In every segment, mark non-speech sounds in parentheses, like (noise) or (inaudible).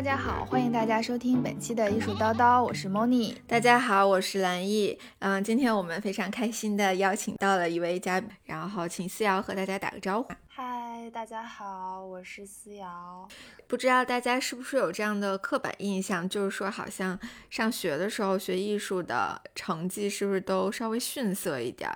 大家好，欢迎大家收听本期的艺术叨叨，我是 Moni。大家好，我是蓝艺。嗯，今天我们非常开心的邀请到了一位嘉宾，然后请思瑶和大家打个招呼。嗨，大家好，我是思瑶。不知道大家是不是有这样的刻板印象，就是说好像上学的时候学艺术的成绩是不是都稍微逊色一点？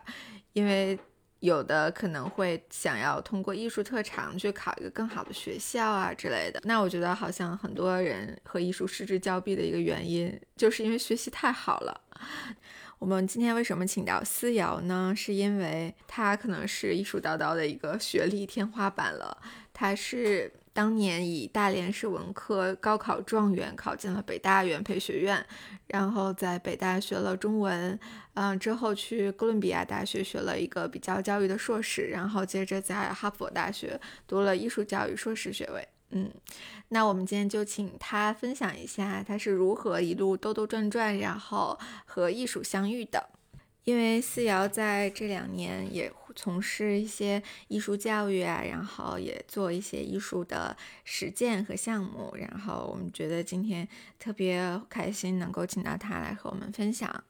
因为有的可能会想要通过艺术特长去考一个更好的学校啊之类的。那我觉得好像很多人和艺术失之交臂的一个原因，就是因为学习太好了。(laughs) 我们今天为什么请到思瑶呢？是因为她可能是艺术叨叨的一个学历天花板了。她是当年以大连市文科高考状元考进了北大元培学院，然后在北大学了中文。嗯，之后去哥伦比亚大学学了一个比较教育的硕士，然后接着在哈佛大学读了艺术教育硕士学位。嗯，那我们今天就请他分享一下他是如何一路兜兜转转，然后和艺术相遇的。因为思瑶在这两年也从事一些艺术教育啊，然后也做一些艺术的实践和项目，然后我们觉得今天特别开心能够请到他来和我们分享。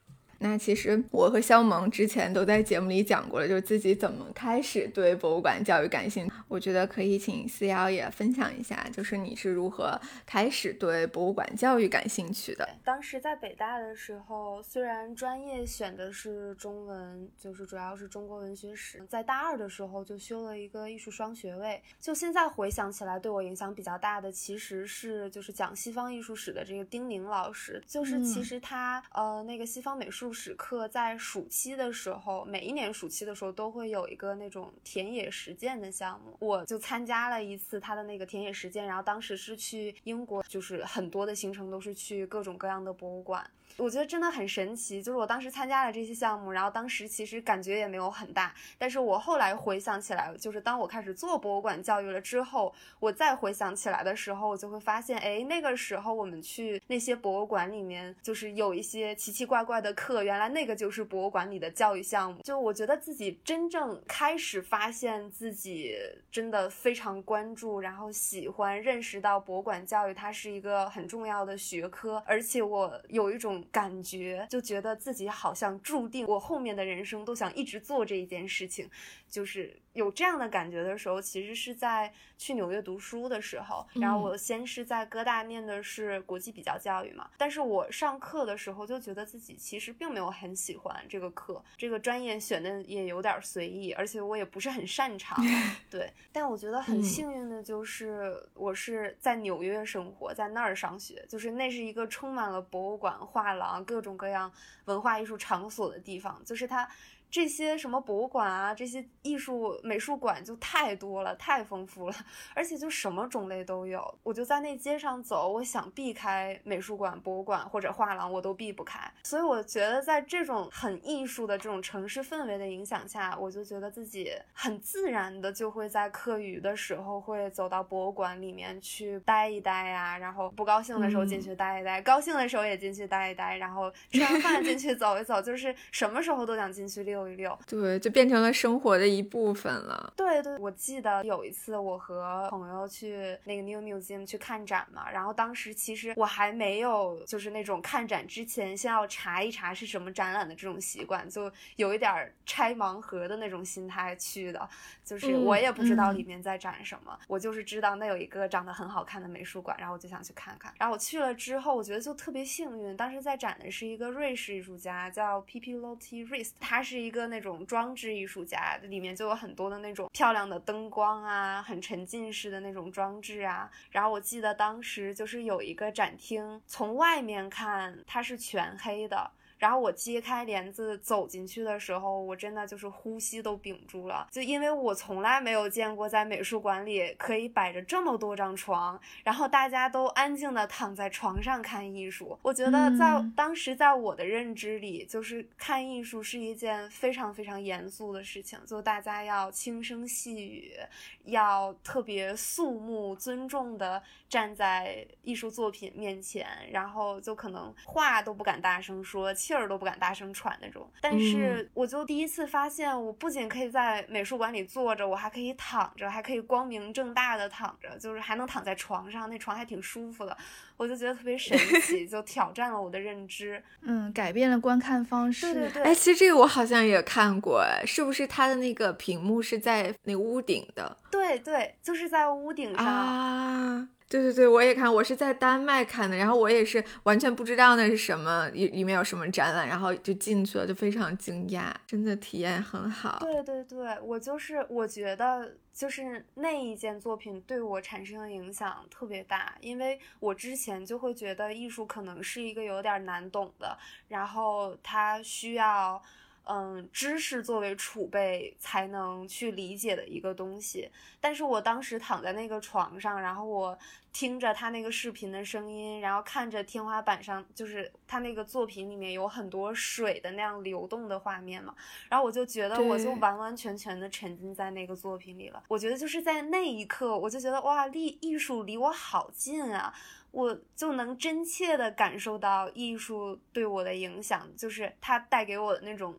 那其实我和肖萌之前都在节目里讲过了，就是自己怎么开始对博物馆教育感兴趣。我觉得可以请思瑶也分享一下，就是你是如何开始对博物馆教育感兴趣的。当时在北大的时候，虽然专业选的是中文，就是主要是中国文学史，在大二的时候就修了一个艺术双学位。就现在回想起来，对我影响比较大的其实是就是讲西方艺术史的这个丁宁老师，就是其实他呃那个西方美术。史课在暑期的时候，每一年暑期的时候都会有一个那种田野实践的项目，我就参加了一次他的那个田野实践，然后当时是去英国，就是很多的行程都是去各种各样的博物馆。我觉得真的很神奇，就是我当时参加了这些项目，然后当时其实感觉也没有很大，但是我后来回想起来，就是当我开始做博物馆教育了之后，我再回想起来的时候，我就会发现，哎，那个时候我们去那些博物馆里面，就是有一些奇奇怪怪的课，原来那个就是博物馆里的教育项目。就我觉得自己真正开始发现自己真的非常关注，然后喜欢认识到博物馆教育它是一个很重要的学科，而且我有一种。感觉就觉得自己好像注定我后面的人生都想一直做这一件事情，就是。有这样的感觉的时候，其实是在去纽约读书的时候。然后我先是在哥大念的是国际比较教育嘛，但是我上课的时候就觉得自己其实并没有很喜欢这个课，这个专业选的也有点随意，而且我也不是很擅长。(laughs) 对，但我觉得很幸运的就是我是在纽约生活在那儿上学，就是那是一个充满了博物馆、画廊、各种各样文化艺术场所的地方，就是它。这些什么博物馆啊，这些艺术美术馆就太多了，太丰富了，而且就什么种类都有。我就在那街上走，我想避开美术馆、博物馆或者画廊，我都避不开。所以我觉得，在这种很艺术的这种城市氛围的影响下，我就觉得自己很自然的就会在课余的时候会走到博物馆里面去待一待呀，然后不高兴的时候进去待一待，高兴的时候也进去待一待，然后吃完饭进去走一走，就是什么时候都想进去溜。溜对，就变成了生活的一部分了。对对，我记得有一次我和朋友去那个 New Museum 去看展嘛，然后当时其实我还没有就是那种看展之前先要查一查是什么展览的这种习惯，就有一点拆盲盒的那种心态去的，就是我也不知道里面在展什么，我就是知道那有一个长得很好看的美术馆，然后我就想去看看。然后我去了之后，我觉得就特别幸运，当时在展的是一个瑞士艺术家，叫 P P Lotti Rist，他是一个。那种装置艺术家里面就有很多的那种漂亮的灯光啊，很沉浸式的那种装置啊。然后我记得当时就是有一个展厅，从外面看它是全黑的。然后我揭开帘子走进去的时候，我真的就是呼吸都屏住了，就因为我从来没有见过在美术馆里可以摆着这么多张床，然后大家都安静的躺在床上看艺术。我觉得在当时在我的认知里，就是看艺术是一件非常非常严肃的事情，就大家要轻声细语，要特别肃穆尊重的站在艺术作品面前，然后就可能话都不敢大声说。气儿都不敢大声喘那种。但是我就第一次发现，我不仅可以在美术馆里坐着，我还可以躺着，还可以光明正大的躺着，就是还能躺在床上，那床还挺舒服的。我就觉得特别神 (laughs) 奇，就挑战了我的认知。嗯，改变了观看方式。对对对。哎，其实这个我好像也看过，哎，是不是它的那个屏幕是在那个屋顶的？对对，就是在屋顶上啊。对对对，我也看，我是在丹麦看的，然后我也是完全不知道那是什么，里里面有什么展览，然后就进去了，就非常惊讶，真的体验很好。对对对，我就是我觉得就是那一件作品对我产生的影响特别大，因为我之前就会觉得艺术可能是一个有点难懂的，然后它需要。嗯，知识作为储备才能去理解的一个东西。但是我当时躺在那个床上，然后我听着他那个视频的声音，然后看着天花板上，就是他那个作品里面有很多水的那样流动的画面嘛。然后我就觉得，我就完完全全的沉浸在那个作品里了。我觉得就是在那一刻，我就觉得哇，艺艺术离我好近啊！我就能真切的感受到艺术对我的影响，就是它带给我的那种。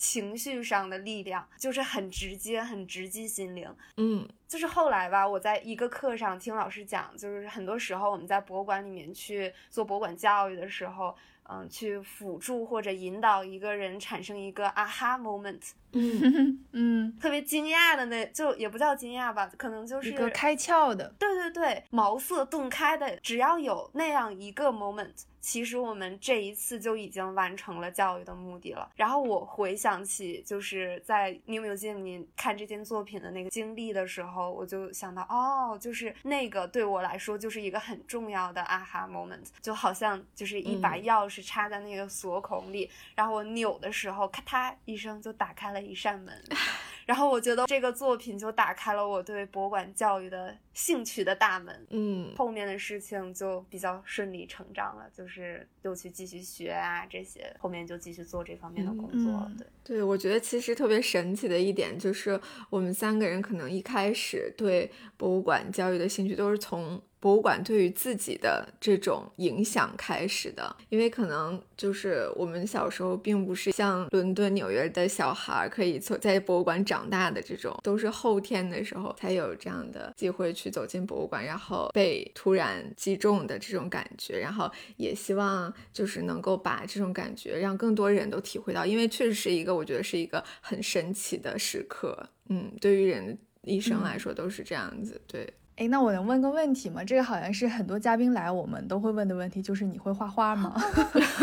情绪上的力量就是很直接，很直击心灵。嗯，就是后来吧，我在一个课上听老师讲，就是很多时候我们在博物馆里面去做博物馆教育的时候。嗯，去辅助或者引导一个人产生一个啊哈 moment，嗯 (laughs) 嗯，特别惊讶的那就也不叫惊讶吧，可能就是一个开窍的，对对对，茅塞顿开的，只要有那样一个 moment，其实我们这一次就已经完成了教育的目的了。然后我回想起就是在 New Museum 里看这件作品的那个经历的时候，我就想到，哦，就是那个对我来说就是一个很重要的啊哈 moment，就好像就是一把钥匙。插在那个锁孔里，然后我扭的时候，咔嗒一声就打开了一扇门，(laughs) 然后我觉得这个作品就打开了我对博物馆教育的兴趣的大门。嗯，后面的事情就比较顺理成章了，就是又去继续学啊这些，后面就继续做这方面的工作了。对，对我觉得其实特别神奇的一点就是，我们三个人可能一开始对博物馆教育的兴趣都是从。博物馆对于自己的这种影响开始的，因为可能就是我们小时候并不是像伦敦、纽约的小孩可以从在博物馆长大的这种，都是后天的时候才有这样的机会去走进博物馆，然后被突然击中的这种感觉，然后也希望就是能够把这种感觉让更多人都体会到，因为确实是一个我觉得是一个很神奇的时刻，嗯，对于人一生来说都是这样子，对。哎，那我能问个问题吗？这个好像是很多嘉宾来我们都会问的问题，就是你会画画吗？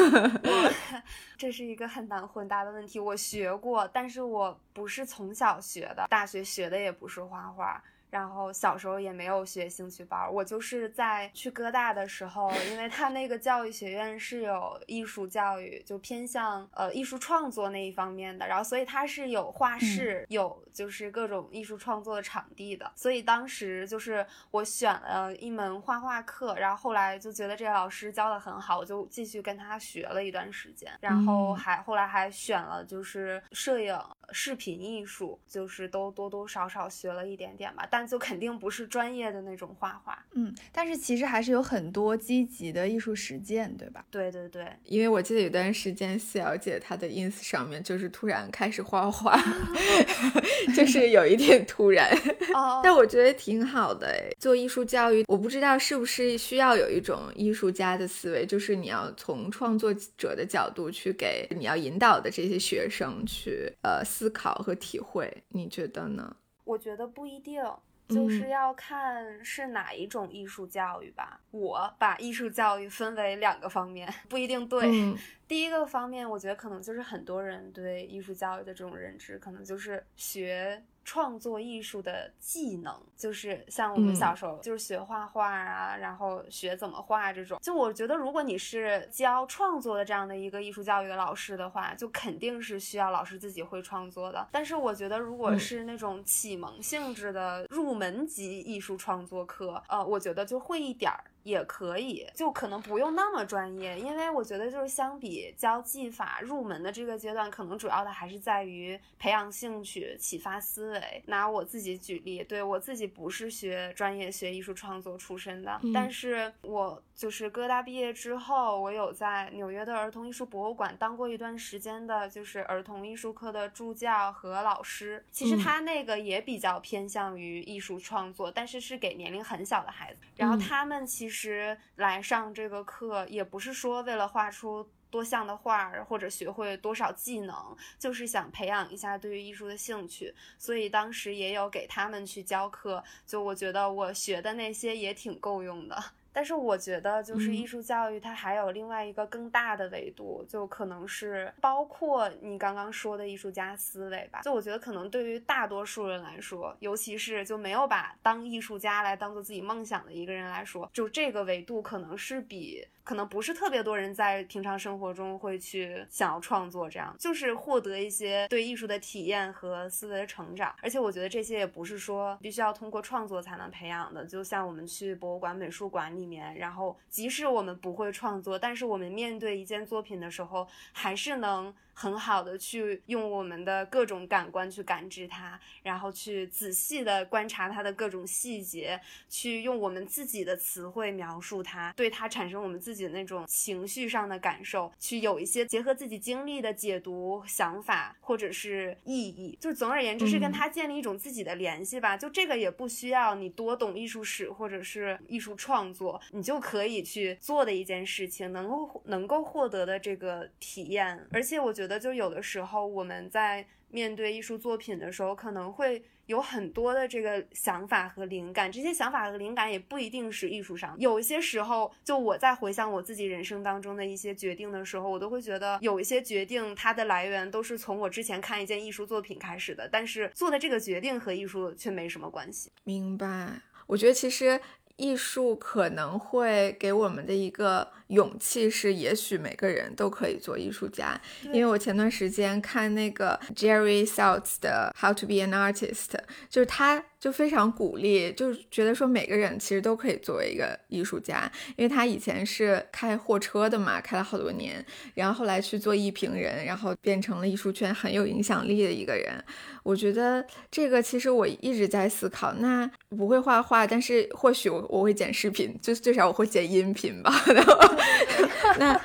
(laughs) (laughs) 这是一个很难回答的问题。我学过，但是我不是从小学的，大学学的也不是画画。然后小时候也没有学兴趣班，我就是在去哥大的时候，因为他那个教育学院是有艺术教育，就偏向呃艺术创作那一方面的，然后所以他是有画室，有就是各种艺术创作的场地的，所以当时就是我选了一门画画课，然后后来就觉得这个老师教的很好，我就继续跟他学了一段时间，然后还后来还选了就是摄影、视频艺术，就是都多多少少学了一点点吧，但。但就肯定不是专业的那种画画，嗯，但是其实还是有很多积极的艺术实践，对吧？对对对，因为我记得有段时间，四小姐她的 ins 上面就是突然开始画画，(laughs) 就是有一点突然，但我觉得挺好的哎。做艺术教育，我不知道是不是需要有一种艺术家的思维，就是你要从创作者的角度去给你要引导的这些学生去呃思考和体会，你觉得呢？我觉得不一定。就是要看是哪一种艺术教育吧。我把艺术教育分为两个方面，不一定对。(laughs) 第一个方面，我觉得可能就是很多人对艺术教育的这种认知，可能就是学。创作艺术的技能，就是像我们小时候就是学画画啊，然后学怎么画这种。就我觉得，如果你是教创作的这样的一个艺术教育的老师的话，就肯定是需要老师自己会创作的。但是我觉得，如果是那种启蒙性质的入门级艺术创作课，呃，我觉得就会一点儿。也可以，就可能不用那么专业，因为我觉得就是相比教技法入门的这个阶段，可能主要的还是在于培养兴趣、启发思维。拿我自己举例，对我自己不是学专业学艺术创作出身的，但是我就是哥大毕业之后，我有在纽约的儿童艺术博物馆当过一段时间的，就是儿童艺术课的助教和老师。其实他那个也比较偏向于艺术创作，但是是给年龄很小的孩子。然后他们其实其实来上这个课，也不是说为了画出多像的画儿或者学会多少技能，就是想培养一下对于艺术的兴趣。所以当时也有给他们去教课，就我觉得我学的那些也挺够用的。但是我觉得，就是艺术教育它还有另外一个更大的维度，就可能是包括你刚刚说的艺术家思维吧。就我觉得，可能对于大多数人来说，尤其是就没有把当艺术家来当做自己梦想的一个人来说，就这个维度可能是比。可能不是特别多人在平常生活中会去想要创作，这样就是获得一些对艺术的体验和思维的成长。而且我觉得这些也不是说必须要通过创作才能培养的。就像我们去博物馆、美术馆里面，然后即使我们不会创作，但是我们面对一件作品的时候，还是能。很好的去用我们的各种感官去感知它，然后去仔细的观察它的各种细节，去用我们自己的词汇描述它，对它产生我们自己的那种情绪上的感受，去有一些结合自己经历的解读想法或者是意义。就总而言之是跟它建立一种自己的联系吧。就这个也不需要你多懂艺术史或者是艺术创作，你就可以去做的一件事情，能够能够获得的这个体验。而且我觉得。觉得就有的时候我们在面对艺术作品的时候，可能会有很多的这个想法和灵感。这些想法和灵感也不一定是艺术上。有一些时候，就我在回想我自己人生当中的一些决定的时候，我都会觉得有一些决定它的来源都是从我之前看一件艺术作品开始的，但是做的这个决定和艺术却没什么关系。明白？我觉得其实艺术可能会给我们的一个。勇气是，也许每个人都可以做艺术家。因为我前段时间看那个 Jerry Saltz 的《How to Be an Artist》，就是他就非常鼓励，就是觉得说每个人其实都可以作为一个艺术家。因为他以前是开货车的嘛，开了好多年，然后后来去做艺评人，然后变成了艺术圈很有影响力的一个人。我觉得这个其实我一直在思考，那不会画画，但是或许我我会剪视频，就最少我会剪音频吧。然 (laughs) 后 (laughs) 那，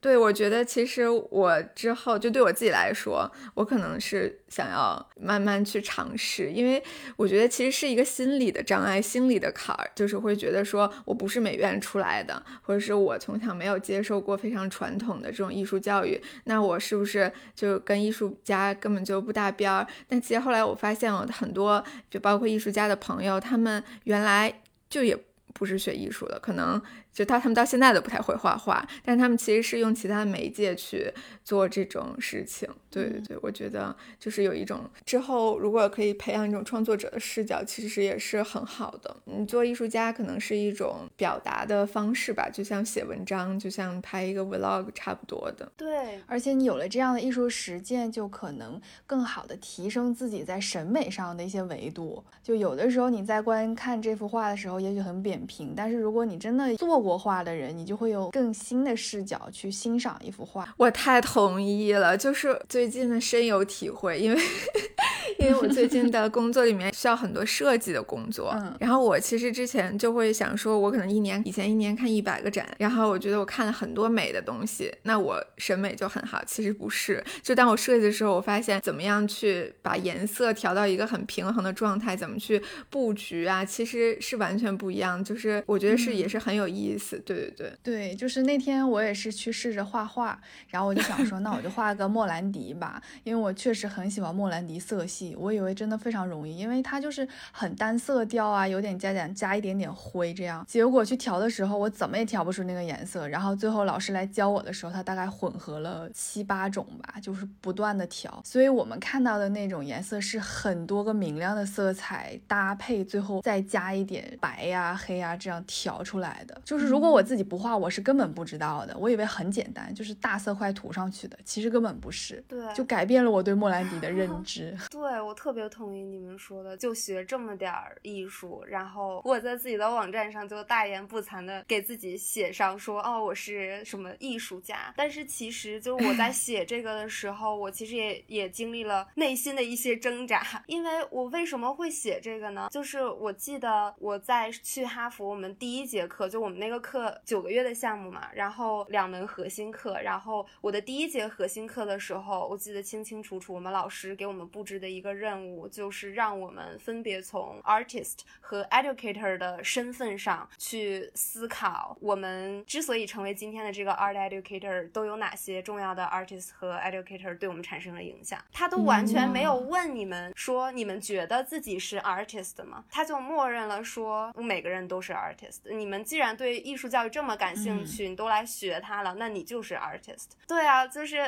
对我觉得其实我之后就对我自己来说，我可能是想要慢慢去尝试，因为我觉得其实是一个心理的障碍，心理的坎儿，就是会觉得说我不是美院出来的，或者是我从小没有接受过非常传统的这种艺术教育，那我是不是就跟艺术家根本就不搭边儿？但其实后来我发现，我很多就包括艺术家的朋友，他们原来就也不是学艺术的，可能。就他他们到现在都不太会画画，但他们其实是用其他媒介去做这种事情。对对对，我觉得就是有一种之后如果可以培养一种创作者的视角，其实也是很好的。你做艺术家可能是一种表达的方式吧，就像写文章，就像拍一个 vlog 差不多的。对，而且你有了这样的艺术实践，就可能更好的提升自己在审美上的一些维度。就有的时候你在观看这幅画的时候，也许很扁平，但是如果你真的做过画的人，你就会有更新的视角去欣赏一幅画。我太同意了，就是最近的深有体会，因为 (laughs) 因为我最近的工作里面需要很多设计的工作。嗯，然后我其实之前就会想说，我可能一年以前一年看一百个展，然后我觉得我看了很多美的东西，那我审美就很好。其实不是，就当我设计的时候，我发现怎么样去把颜色调到一个很平衡的状态，怎么去布局啊，其实是完全不一样。就是我觉得是也是很有意。意思。对对对对，就是那天我也是去试着画画，然后我就想说，那我就画个莫兰迪吧，因为我确实很喜欢莫兰迪色系。我以为真的非常容易，因为它就是很单色调啊，有点加点加一点点灰这样。结果去调的时候，我怎么也调不出那个颜色。然后最后老师来教我的时候，他大概混合了七八种吧，就是不断的调。所以我们看到的那种颜色是很多个明亮的色彩搭配，最后再加一点白呀、黑呀这样调出来的，就如。如果我自己不画，我是根本不知道的。我以为很简单，就是大色块涂上去的，其实根本不是。对，就改变了我对莫兰迪的认 (laughs) 知。(laughs) 对对我特别同意你们说的，就学这么点儿艺术，然后我在自己的网站上就大言不惭的给自己写上说，哦，我是什么艺术家。但是其实就是我在写这个的时候，我其实也也经历了内心的一些挣扎，(laughs) 因为我为什么会写这个呢？就是我记得我在去哈佛，我们第一节课就我们那个课九个月的项目嘛，然后两门核心课，然后我的第一节核心课的时候，我记得清清楚楚，我们老师给我们布置的一个任务就是让我们分别从 artist 和 educator 的身份上去思考，我们之所以成为今天的这个 art educator，都有哪些重要的 artist 和 educator 对我们产生了影响。他都完全没有问你们说你们觉得自己是 artist 吗？他就默认了说每个人都是 artist。你们既然对艺术教育这么感兴趣，你都来学它了，那你就是 artist。对啊，就是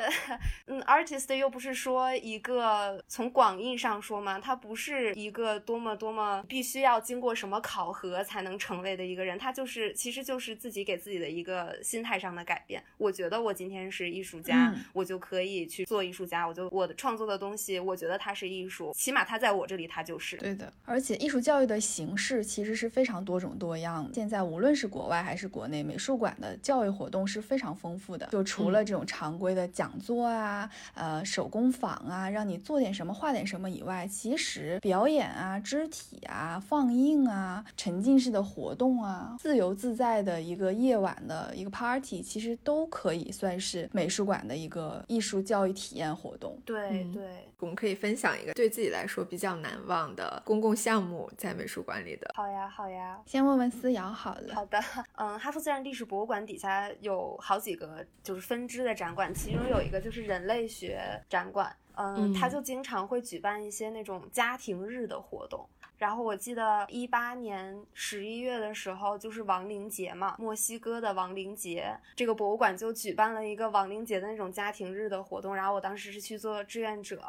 嗯，artist 又不是说一个从广义上说嘛，他不是一个多么多么必须要经过什么考核才能成为的一个人，他就是其实就是自己给自己的一个心态上的改变。我觉得我今天是艺术家，我就可以去做艺术家，我就我的创作的东西，我觉得它是艺术，起码它在我这里它就是。对的，而且艺术教育的形式其实是非常多种多样。现在无论是国外还是国内，美术馆的教育活动是非常丰富的。就除了这种常规的讲座啊，呃，手工坊啊，让你做点什么画点什么以外，其实表演啊、肢体啊、放映啊、沉浸式的活动啊、自由自在的一个夜晚的一个 party，其实都可以算是美术馆的一个艺术教育体验活动。对对，我们可以分享一个对自己来说比较难忘的公共项目，在美术馆里的。好呀，好呀，先问问思瑶好了。好的，嗯，哈佛自然历史博物馆底下有好几个就是分支的展馆，其中有一个就是人类学展馆，嗯，它就经常会举办一些那种家庭日的活动。然后我记得一八年十一月的时候，就是亡灵节嘛，墨西哥的亡灵节，这个博物馆就举办了一个亡灵节的那种家庭日的活动。然后我当时是去做志愿者，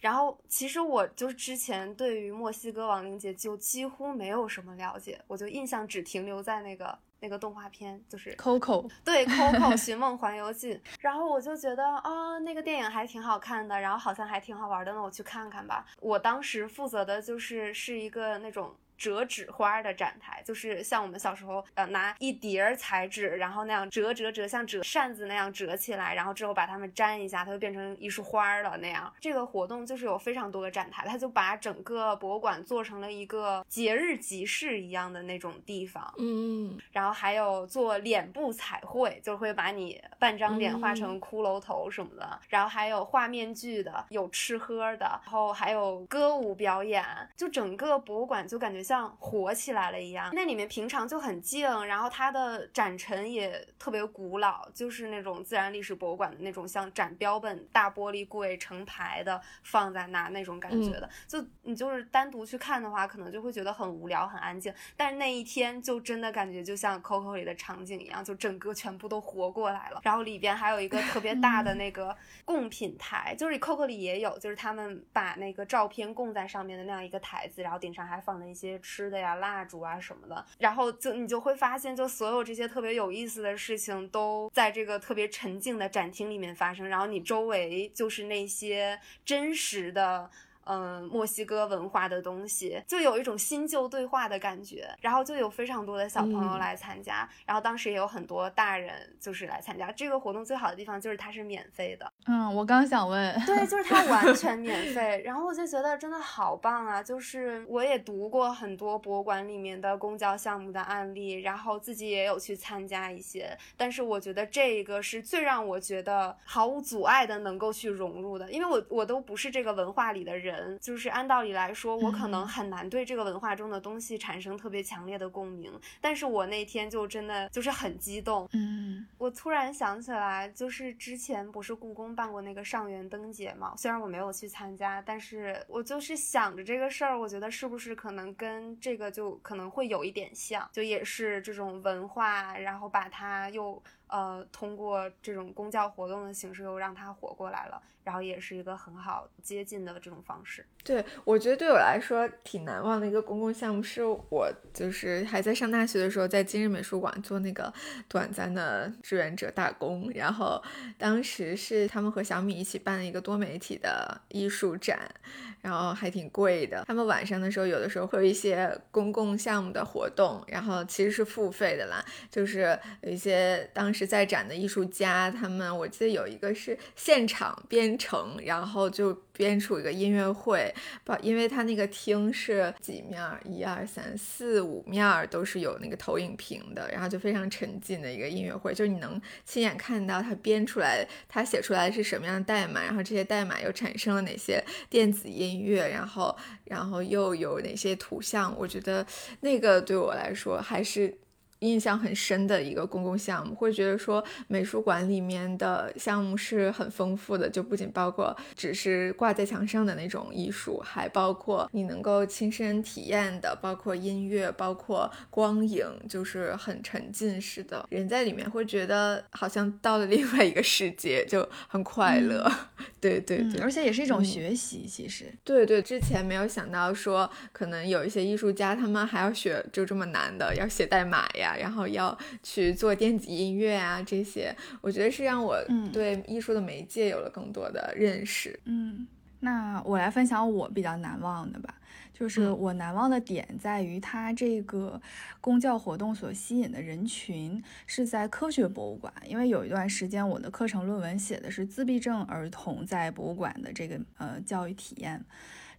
然后其实我就是之前对于墨西哥亡灵节就几乎没有什么了解，我就印象只停留在那个。那个动画片就是 Coco，对 Coco 寻梦环游记，然后我就觉得啊，那个电影还挺好看的，然后好像还挺好玩的，那我去看看吧。我当时负责的就是是一个那种。折纸花的展台，就是像我们小时候，呃，拿一叠彩纸，然后那样折折折，像折扇子那样折起来，然后之后把它们粘一下，它就变成一束花了那样。这个活动就是有非常多的展台，它就把整个博物馆做成了一个节日集市一样的那种地方。嗯，然后还有做脸部彩绘，就会把你半张脸画成骷髅头什么的。然后还有画面具的，有吃喝的，然后还有歌舞表演，就整个博物馆就感觉像。像火起来了一样，那里面平常就很静，然后它的展陈也特别古老，就是那种自然历史博物馆的那种像展标本大玻璃柜成排的放在那那种感觉的。就你就是单独去看的话，可能就会觉得很无聊、很安静。但是那一天就真的感觉就像 Coco 里的场景一样，就整个全部都活过来了。然后里边还有一个特别大的那个贡品台，就是 Coco 里也有，就是他们把那个照片供在上面的那样一个台子，然后顶上还放了一些。吃的呀，蜡烛啊什么的，然后就你就会发现，就所有这些特别有意思的事情都在这个特别沉静的展厅里面发生，然后你周围就是那些真实的。嗯，墨西哥文化的东西，就有一种新旧对话的感觉，然后就有非常多的小朋友来参加，然后当时也有很多大人就是来参加这个活动。最好的地方就是它是免费的。嗯，我刚想问，对，就是它完全免 (laughs) 费，然后我就觉得真的好棒啊！就是我也读过很多博物馆里面的公交项目的案例，然后自己也有去参加一些，但是我觉得这一个是最让我觉得毫无阻碍的能够去融入的，因为我我都不是这个文化里的人。人就是按道理来说，我可能很难对这个文化中的东西产生特别强烈的共鸣。但是我那天就真的就是很激动。嗯，我突然想起来，就是之前不是故宫办过那个上元灯节嘛？虽然我没有去参加，但是我就是想着这个事儿，我觉得是不是可能跟这个就可能会有一点像，就也是这种文化，然后把它又。呃，通过这种公教活动的形式，又让它活过来了，然后也是一个很好接近的这种方式。对，我觉得对我来说挺难忘的一个公共项目，是我就是还在上大学的时候，在今日美术馆做那个短暂的志愿者打工。然后当时是他们和小米一起办了一个多媒体的艺术展，然后还挺贵的。他们晚上的时候，有的时候会有一些公共项目的活动，然后其实是付费的啦。就是有一些当时在展的艺术家，他们我记得有一个是现场编程，然后就编出一个音乐会。不，因为它那个厅是几面，一二三四五面都是有那个投影屏的，然后就非常沉浸的一个音乐会，就是你能亲眼看到他编出来，他写出来是什么样的代码，然后这些代码又产生了哪些电子音乐，然后然后又有哪些图像，我觉得那个对我来说还是。印象很深的一个公共项目，会觉得说美术馆里面的项目是很丰富的，就不仅包括只是挂在墙上的那种艺术，还包括你能够亲身体验的，包括音乐，包括光影，就是很沉浸式的。人在里面会觉得好像到了另外一个世界，就很快乐。(laughs) 对对对，而且也是一种学习，其实。对对，之前没有想到说可能有一些艺术家他们还要学就这么难的，要写代码呀。然后要去做电子音乐啊，这些我觉得是让我对艺术的媒介有了更多的认识。嗯，那我来分享我比较难忘的吧，就是我难忘的点在于它这个公教活动所吸引的人群是在科学博物馆，因为有一段时间我的课程论文写的是自闭症儿童在博物馆的这个呃教育体验。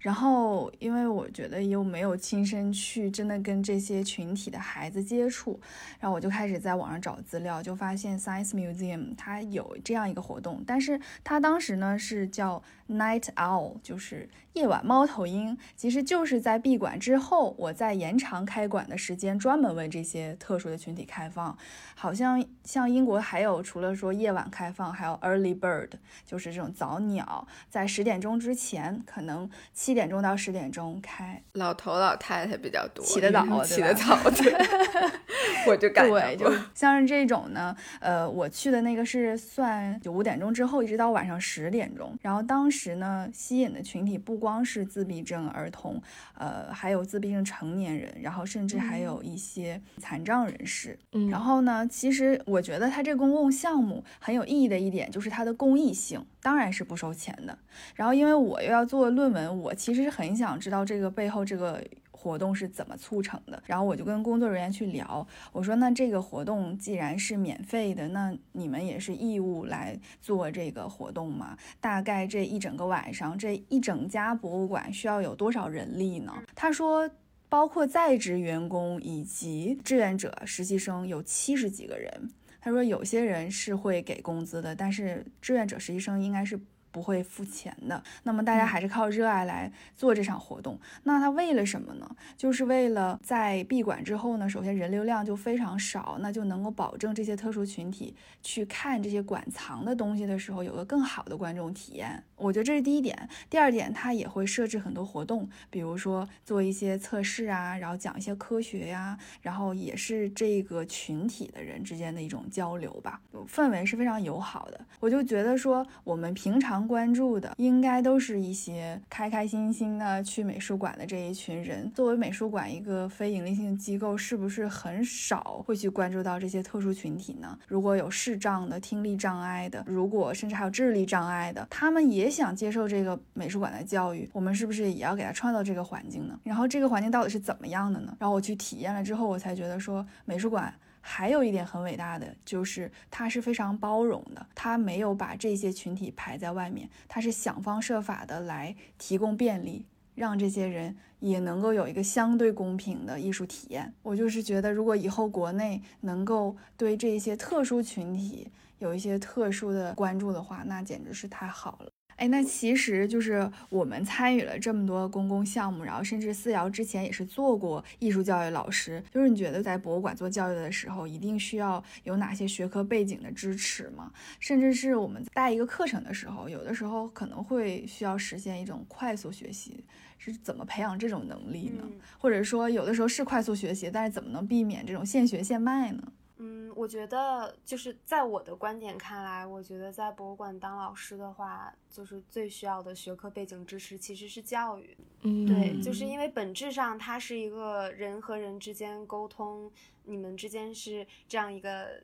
然后，因为我觉得又没有亲身去真的跟这些群体的孩子接触，然后我就开始在网上找资料，就发现 Science Museum 它有这样一个活动，但是它当时呢是叫 Night Owl，就是。夜晚猫头鹰其实就是在闭馆之后，我在延长开馆的时间，专门为这些特殊的群体开放。好像像英国还有除了说夜晚开放，还有 early bird，就是这种早鸟，在十点钟之前，可能七点钟到十点钟开。老头老太太比较多，起得早，起得早，对 (laughs) (laughs) 我就感对，就像是这种呢，呃，我去的那个是算就五点钟之后，一直到晚上十点钟，然后当时呢，吸引的群体不。光是自闭症儿童，呃，还有自闭症成年人，然后甚至还有一些残障人士。嗯，然后呢，其实我觉得它这公共项目很有意义的一点就是它的公益性，当然是不收钱的。然后因为我又要做论文，我其实很想知道这个背后这个。活动是怎么促成的？然后我就跟工作人员去聊，我说那这个活动既然是免费的，那你们也是义务来做这个活动吗？大概这一整个晚上，这一整家博物馆需要有多少人力呢？他说，包括在职员工以及志愿者、实习生有七十几个人。他说有些人是会给工资的，但是志愿者、实习生应该是。不会付钱的，那么大家还是靠热爱来做这场活动。那他为了什么呢？就是为了在闭馆之后呢，首先人流量就非常少，那就能够保证这些特殊群体去看这些馆藏的东西的时候有个更好的观众体验。我觉得这是第一点。第二点，他也会设置很多活动，比如说做一些测试啊，然后讲一些科学呀，然后也是这个群体的人之间的一种交流吧，氛围是非常友好的。我就觉得说，我们平常。关注的应该都是一些开开心心的去美术馆的这一群人。作为美术馆一个非盈利性机构，是不是很少会去关注到这些特殊群体呢？如果有视障的、听力障碍的，如果甚至还有智力障碍的，他们也想接受这个美术馆的教育，我们是不是也要给他创造这个环境呢？然后这个环境到底是怎么样的呢？然后我去体验了之后，我才觉得说美术馆。还有一点很伟大的，就是他是非常包容的，他没有把这些群体排在外面，他是想方设法的来提供便利，让这些人也能够有一个相对公平的艺术体验。我就是觉得，如果以后国内能够对这些特殊群体有一些特殊的关注的话，那简直是太好了。哎，那其实就是我们参与了这么多公共项目，然后甚至思瑶之前也是做过艺术教育老师。就是你觉得在博物馆做教育的时候，一定需要有哪些学科背景的支持吗？甚至是我们带一个课程的时候，有的时候可能会需要实现一种快速学习，是怎么培养这种能力呢？或者说有的时候是快速学习，但是怎么能避免这种现学现卖呢？嗯，我觉得就是在我的观点看来，我觉得在博物馆当老师的话，就是最需要的学科背景知识其实是教育。嗯，对，就是因为本质上它是一个人和人之间沟通，你们之间是这样一个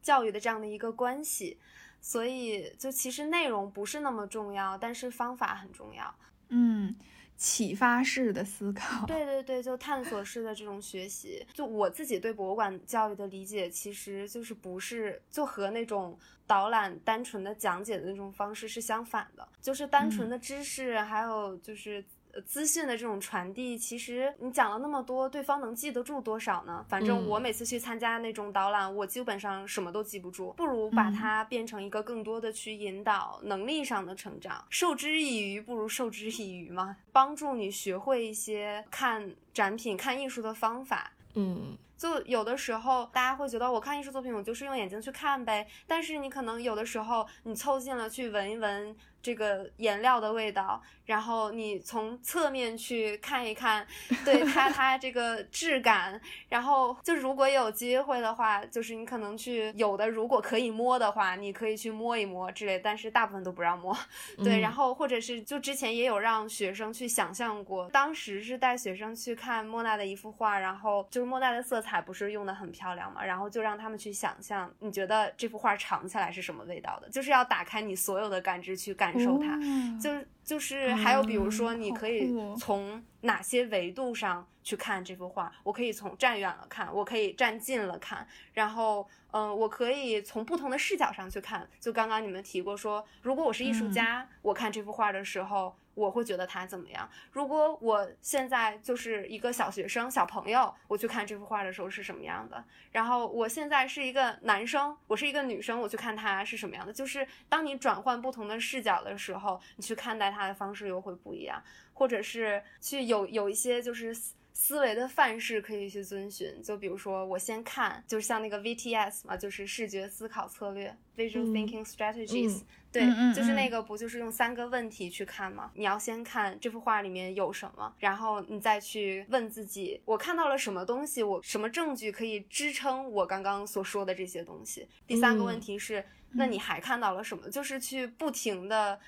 教育的这样的一个关系，所以就其实内容不是那么重要，但是方法很重要。嗯。启发式的思考，对对对，就探索式的这种学习，就我自己对博物馆教育的理解，其实就是不是就和那种导览单纯的讲解的那种方式是相反的，就是单纯的知识，还有就是。资讯的这种传递，其实你讲了那么多，对方能记得住多少呢？反正我每次去参加那种导览，我基本上什么都记不住，不如把它变成一个更多的去引导能力上的成长。授之以鱼，不如授之以渔嘛，帮助你学会一些看展品、看艺术的方法。嗯，就有的时候大家会觉得，我看艺术作品，我就是用眼睛去看呗。但是你可能有的时候，你凑近了去闻一闻。这个颜料的味道，然后你从侧面去看一看，(laughs) 对它它这个质感，然后就如果有机会的话，就是你可能去有的如果可以摸的话，你可以去摸一摸之类，但是大部分都不让摸。对，然后或者是就之前也有让学生去想象过，当时是带学生去看莫奈的一幅画，然后就是莫奈的色彩不是用的很漂亮嘛，然后就让他们去想象，你觉得这幅画尝起来是什么味道的？就是要打开你所有的感知去感。感受它，就就是还有比如说，你可以从哪些维度上去看这幅画？我可以从站远了看，我可以站近了看，然后嗯，我可以从不同的视角上去看。就刚刚你们提过说，如果我是艺术家，我看这幅画的时候。我会觉得他怎么样？如果我现在就是一个小学生、小朋友，我去看这幅画的时候是什么样的？然后我现在是一个男生，我是一个女生，我去看他是什么样的？就是当你转换不同的视角的时候，你去看待他的方式又会不一样，或者是去有有一些就是思维的范式可以去遵循。就比如说，我先看，就是像那个 VTS 嘛，就是视觉思考策略 （Visual Thinking Strategies）。对，就是那个不就是用三个问题去看吗？你要先看这幅画里面有什么，然后你再去问自己，我看到了什么东西，我什么证据可以支撑我刚刚所说的这些东西？第三个问题是，那你还看到了什么？就是去不停的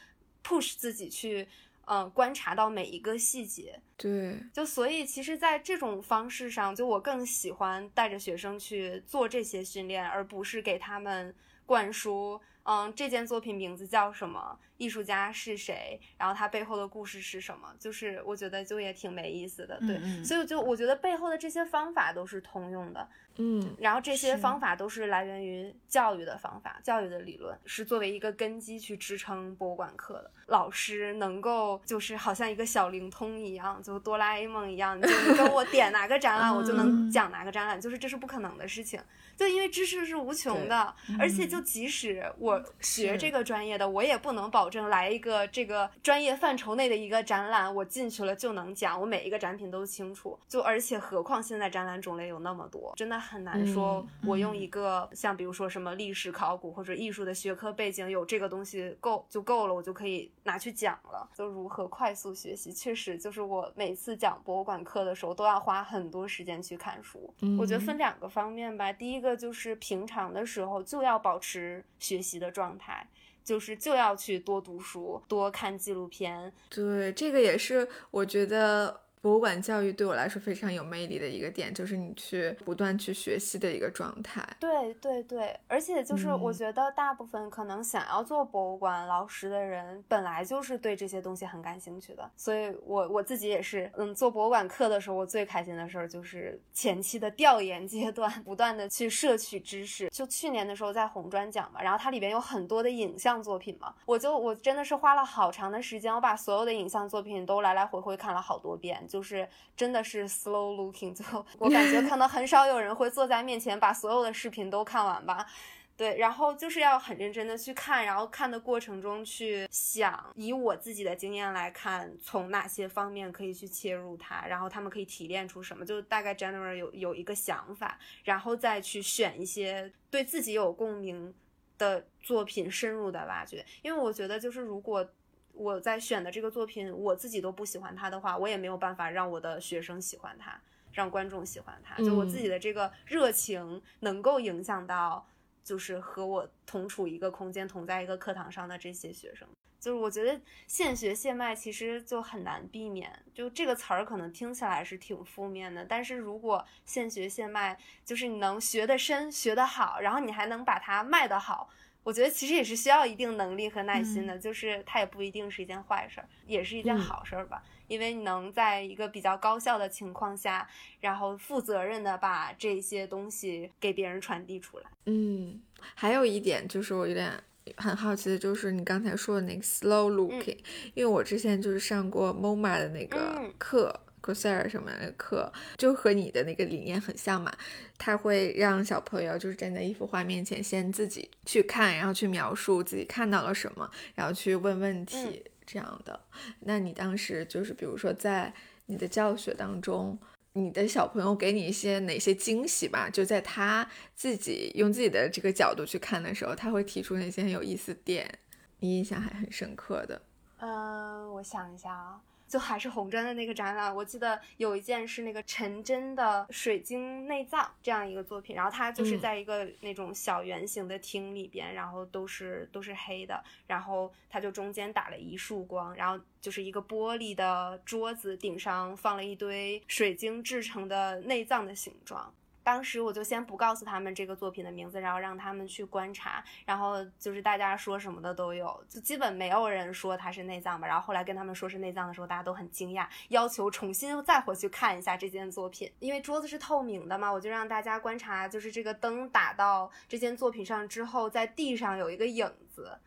push 自己去，嗯，观察到每一个细节。对，就所以其实，在这种方式上，就我更喜欢带着学生去做这些训练，而不是给他们灌输。嗯，这件作品名字叫什么？艺术家是谁？然后他背后的故事是什么？就是我觉得就也挺没意思的，对。所以就我觉得背后的这些方法都是通用的，嗯。然后这些方法都是来源于教育的方法，教育的理论是作为一个根基去支撑博物馆课的。老师能够就是好像一个小灵通一样，就哆啦 A 梦一样，就跟我点哪个展览，(laughs) 我就能讲哪个展览，就是这是不可能的事情。就因为知识是无穷的，而且就即使我学这个专业的，我也不能保证来一个这个专业范畴内的一个展览，我进去了就能讲，我每一个展品都清楚。就而且何况现在展览种类有那么多，真的很难说，我用一个像比如说什么历史考古或者艺术的学科背景有这个东西够就够了，我就可以拿去讲了。就如何快速学习，确实就是我每次讲博物馆课的时候都要花很多时间去看书。我觉得分两个方面吧，第一。一个就是平常的时候就要保持学习的状态，就是就要去多读书、多看纪录片。对，这个也是我觉得。博物馆教育对我来说非常有魅力的一个点，就是你去不断去学习的一个状态。对对对，而且就是我觉得大部分可能想要做博物馆老师的人，本来就是对这些东西很感兴趣的。所以，我我自己也是，嗯，做博物馆课的时候，我最开心的事儿就是前期的调研阶段，不断的去摄取知识。就去年的时候在红砖讲嘛，然后它里边有很多的影像作品嘛，我就我真的是花了好长的时间，我把所有的影像作品都来来回回看了好多遍。就是真的是 slow looking，最后我感觉可能很少有人会坐在面前把所有的视频都看完吧。对，然后就是要很认真的去看，然后看的过程中去想，以我自己的经验来看，从哪些方面可以去切入它，然后他们可以提炼出什么，就大概 general 有有一个想法，然后再去选一些对自己有共鸣的作品，深入的挖掘。因为我觉得就是如果。我在选的这个作品，我自己都不喜欢它的话，我也没有办法让我的学生喜欢它。让观众喜欢它，就我自己的这个热情能够影响到，就是和我同处一个空间、同在一个课堂上的这些学生。就是我觉得现学现卖其实就很难避免，就这个词儿可能听起来是挺负面的，但是如果现学现卖，就是你能学得深、学得好，然后你还能把它卖得好，我觉得其实也是需要一定能力和耐心的，就是它也不一定是一件坏事儿，也是一件好事儿吧，因为你能在一个比较高效的情况下，然后负责任的把这些东西给别人传递出来。嗯，还有一点就是我有点。很好奇的就是你刚才说的那个 slow looking，因为我之前就是上过 MoMA 的那个课，Coursera 什么的课，就和你的那个理念很像嘛。他会让小朋友就是站在一幅画面前，先自己去看，然后去描述自己看到了什么，然后去问问题这样的。那你当时就是比如说在你的教学当中。你的小朋友给你一些哪些惊喜吧？就在他自己用自己的这个角度去看的时候，他会提出哪些很有意思点，你印象还很深刻的？嗯，我想一下啊。就还是红砖的那个展览，我记得有一件是那个陈真的水晶内脏这样一个作品，然后它就是在一个那种小圆形的厅里边，然后都是都是黑的，然后它就中间打了一束光，然后就是一个玻璃的桌子顶上放了一堆水晶制成的内脏的形状。当时我就先不告诉他们这个作品的名字，然后让他们去观察，然后就是大家说什么的都有，就基本没有人说它是内脏吧。然后后来跟他们说是内脏的时候，大家都很惊讶，要求重新再回去看一下这件作品，因为桌子是透明的嘛，我就让大家观察，就是这个灯打到这件作品上之后，在地上有一个影子，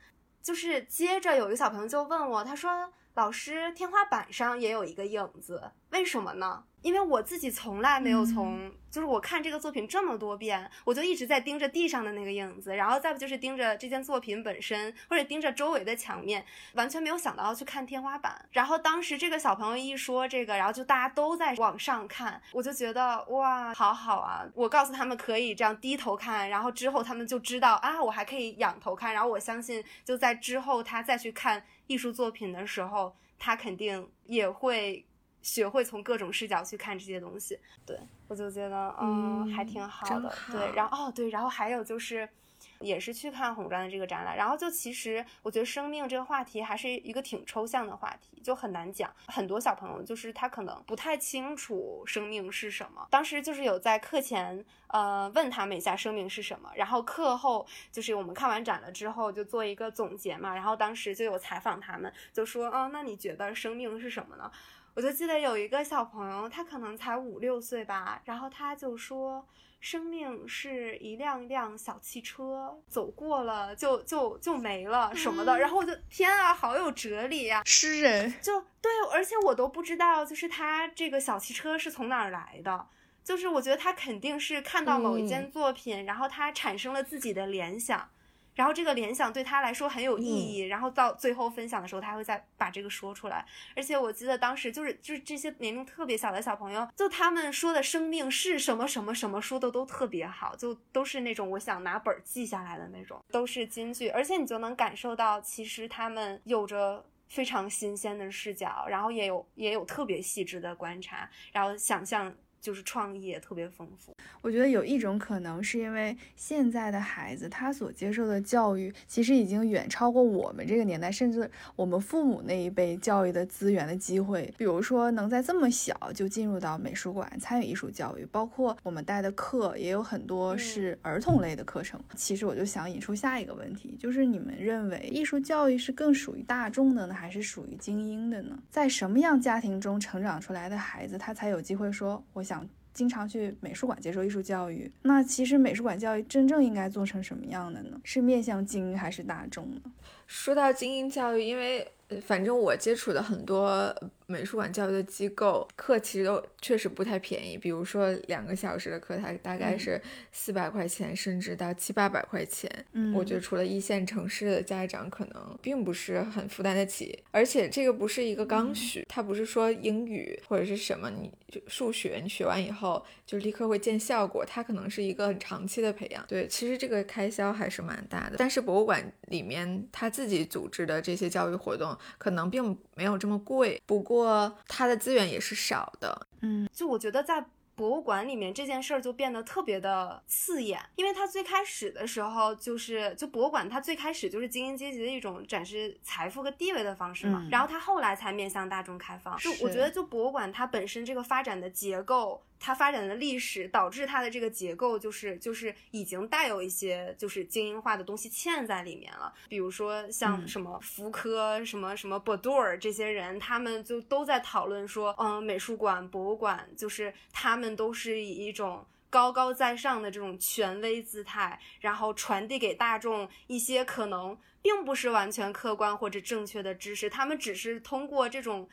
就是接着有一个小朋友就问我，他说：“老师，天花板上也有一个影子，为什么呢？”因为我自己从来没有从，就是我看这个作品这么多遍，我就一直在盯着地上的那个影子，然后再不就是盯着这件作品本身，或者盯着周围的墙面，完全没有想到要去看天花板。然后当时这个小朋友一说这个，然后就大家都在往上看，我就觉得哇，好好啊！我告诉他们可以这样低头看，然后之后他们就知道啊，我还可以仰头看。然后我相信就在之后他再去看艺术作品的时候，他肯定也会。学会从各种视角去看这些东西，对我就觉得嗯还挺好的。对，然后哦对，然后还有就是，也是去看红砖的这个展览。然后就其实我觉得生命这个话题还是一个挺抽象的话题，就很难讲。很多小朋友就是他可能不太清楚生命是什么。当时就是有在课前呃问他们一下生命是什么，然后课后就是我们看完展了之后就做一个总结嘛。然后当时就有采访他们，就说哦那你觉得生命是什么呢？我就记得有一个小朋友，他可能才五六岁吧，然后他就说，生命是一辆一辆小汽车，走过了就就就没了什么的。然后我就天啊，好有哲理呀，诗人。就对，而且我都不知道，就是他这个小汽车是从哪儿来的。就是我觉得他肯定是看到某一件作品，然后他产生了自己的联想。然后这个联想对他来说很有意义，然后到最后分享的时候，他会再把这个说出来。而且我记得当时就是就是这些年龄特别小的小朋友，就他们说的生命是什么什么什么，说的都特别好，就都是那种我想拿本记下来的那种，都是金句。而且你就能感受到，其实他们有着非常新鲜的视角，然后也有也有特别细致的观察，然后想象。就是创意也特别丰富。我觉得有一种可能是因为现在的孩子他所接受的教育其实已经远超过我们这个年代，甚至我们父母那一辈教育的资源的机会。比如说能在这么小就进入到美术馆参与艺术教育，包括我们带的课也有很多是儿童类的课程。其实我就想引出下一个问题，就是你们认为艺术教育是更属于大众的呢，还是属于精英的呢？在什么样家庭中成长出来的孩子，他才有机会说我想。经常去美术馆接受艺术教育，那其实美术馆教育真正应该做成什么样的呢？是面向精英还是大众呢？说到精英教育，因为反正我接触的很多。美术馆教育的机构课其实都确实不太便宜，比如说两个小时的课，它大概是四百块钱，甚至到七八百块钱。嗯，我觉得除了一线城市的家长，可能并不是很负担得起。而且这个不是一个刚需，它不是说英语或者是什么，你就数学你学完以后就立刻会见效果，它可能是一个很长期的培养。对，其实这个开销还是蛮大的。但是博物馆里面他自己组织的这些教育活动，可能并没有这么贵。不过。它的资源也是少的，嗯，就我觉得在博物馆里面这件事儿就变得特别的刺眼，因为它最开始的时候就是就博物馆，它最开始就是精英阶级的一种展示财富和地位的方式嘛，然后它后来才面向大众开放。就我觉得，就博物馆它本身这个发展的结构。它发展的历史导致它的这个结构就是就是已经带有一些就是精英化的东西嵌在里面了，比如说像什么福柯、什么什么博多尔这些人，他们就都在讨论说，嗯，美术馆、博物馆就是他们都是以一种高高在上的这种权威姿态，然后传递给大众一些可能并不是完全客观或者正确的知识，他们只是通过这种。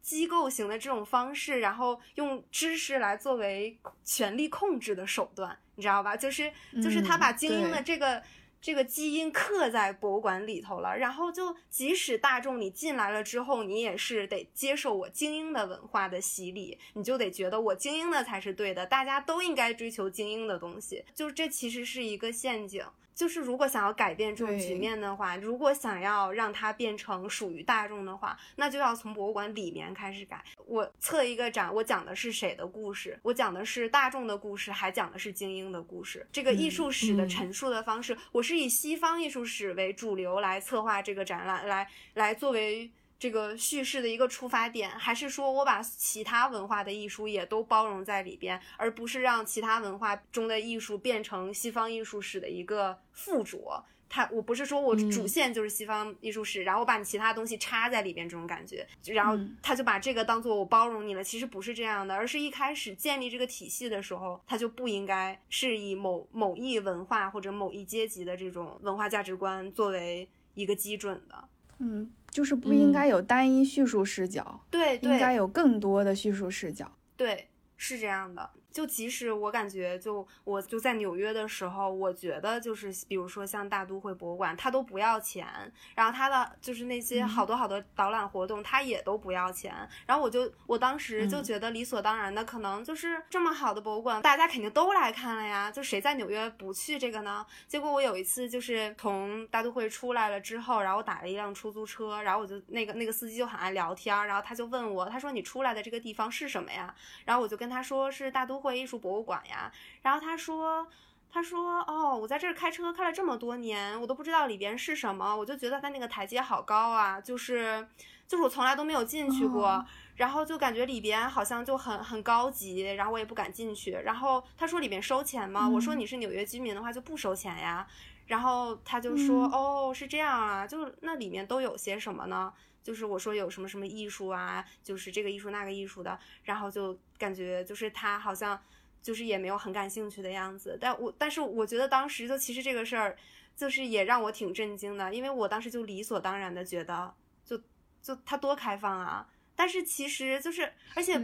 机构型的这种方式，然后用知识来作为权力控制的手段，你知道吧？就是就是他把精英的这个这个基因刻在博物馆里头了，然后就即使大众你进来了之后，你也是得接受我精英的文化的洗礼，你就得觉得我精英的才是对的，大家都应该追求精英的东西，就这其实是一个陷阱。就是如果想要改变这种局面的话，如果想要让它变成属于大众的话，那就要从博物馆里面开始改。我测一个展，我讲的是谁的故事？我讲的是大众的故事，还讲的是精英的故事？这个艺术史的陈述的方式，我是以西方艺术史为主流来策划这个展览，来来作为。这个叙事的一个出发点，还是说我把其他文化的艺术也都包容在里边，而不是让其他文化中的艺术变成西方艺术史的一个附着。它，我不是说我主线就是西方艺术史，然后我把你其他东西插在里边这种感觉，然后他就把这个当做我包容你了。其实不是这样的，而是一开始建立这个体系的时候，它就不应该是以某某一文化或者某一阶级的这种文化价值观作为一个基准的。嗯。就是不应该有单一叙述视角，对，应该有更多的叙述视角，对，是这样的。就即使我感觉，就我就在纽约的时候，我觉得就是比如说像大都会博物馆，它都不要钱，然后它的就是那些好多好多导览活动，它也都不要钱。然后我就我当时就觉得理所当然的，可能就是这么好的博物馆，大家肯定都来看了呀，就谁在纽约不去这个呢？结果我有一次就是从大都会出来了之后，然后我打了一辆出租车，然后我就那个那个司机就很爱聊天，然后他就问我，他说你出来的这个地方是什么呀？然后我就跟他说是大都会。会艺术博物馆呀，然后他说，他说，哦，我在这儿开车开了这么多年，我都不知道里边是什么，我就觉得它那个台阶好高啊，就是，就是我从来都没有进去过，然后就感觉里边好像就很很高级，然后我也不敢进去。然后他说里边收钱吗？我说你是纽约居民的话就不收钱呀。然后他就说，哦，是这样啊，就那里面都有些什么呢？就是我说有什么什么艺术啊，就是这个艺术那个艺术的，然后就感觉就是他好像就是也没有很感兴趣的样子。但我但是我觉得当时就其实这个事儿就是也让我挺震惊的，因为我当时就理所当然的觉得就就他多开放啊。但是其实就是而且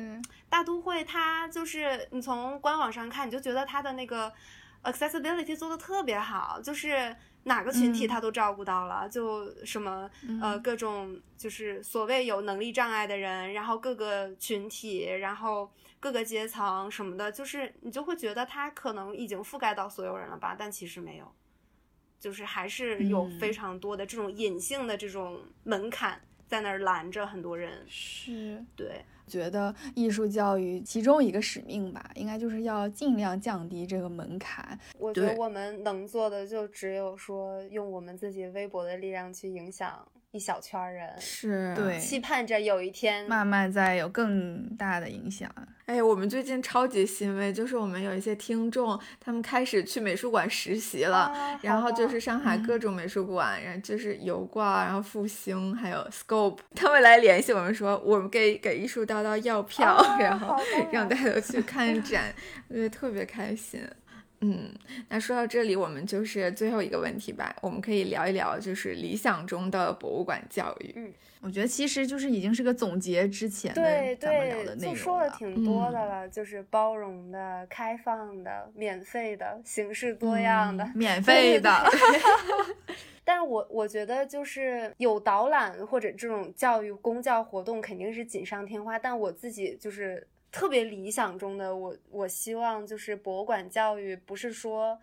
大都会它就是你从官网上看，你就觉得它的那个 accessibility 做的特别好，就是。哪个群体他都照顾到了，就什么呃各种就是所谓有能力障碍的人，然后各个群体，然后各个阶层什么的，就是你就会觉得他可能已经覆盖到所有人了吧，但其实没有，就是还是有非常多的这种隐性的这种门槛在那儿拦着很多人，是对。觉得艺术教育其中一个使命吧，应该就是要尽量降低这个门槛。我觉得我们能做的就只有说，用我们自己微薄的力量去影响。一小圈人是对，期盼着有一天慢慢再有更大的影响。哎，我们最近超级欣慰，就是我们有一些听众，他们开始去美术馆实习了，然后就是上海各种美术馆，然后就是油挂，然后复兴，还有 Scope，他们来联系我们说，我们给给艺术叨叨要票，(laughs) 然后让大家都去看展，我觉得特别开心。嗯，那说到这里，我们就是最后一个问题吧。我们可以聊一聊，就是理想中的博物馆教育。嗯，我觉得其实就是已经是个总结之前的咱们聊的内容就说了挺多的了，就是包容的、开放的、免费的、形式多样的、免费的。(laughs) (laughs) 但是我我觉得就是有导览或者这种教育公教活动肯定是锦上添花，但我自己就是。特别理想中的我，我希望就是博物馆教育，不是说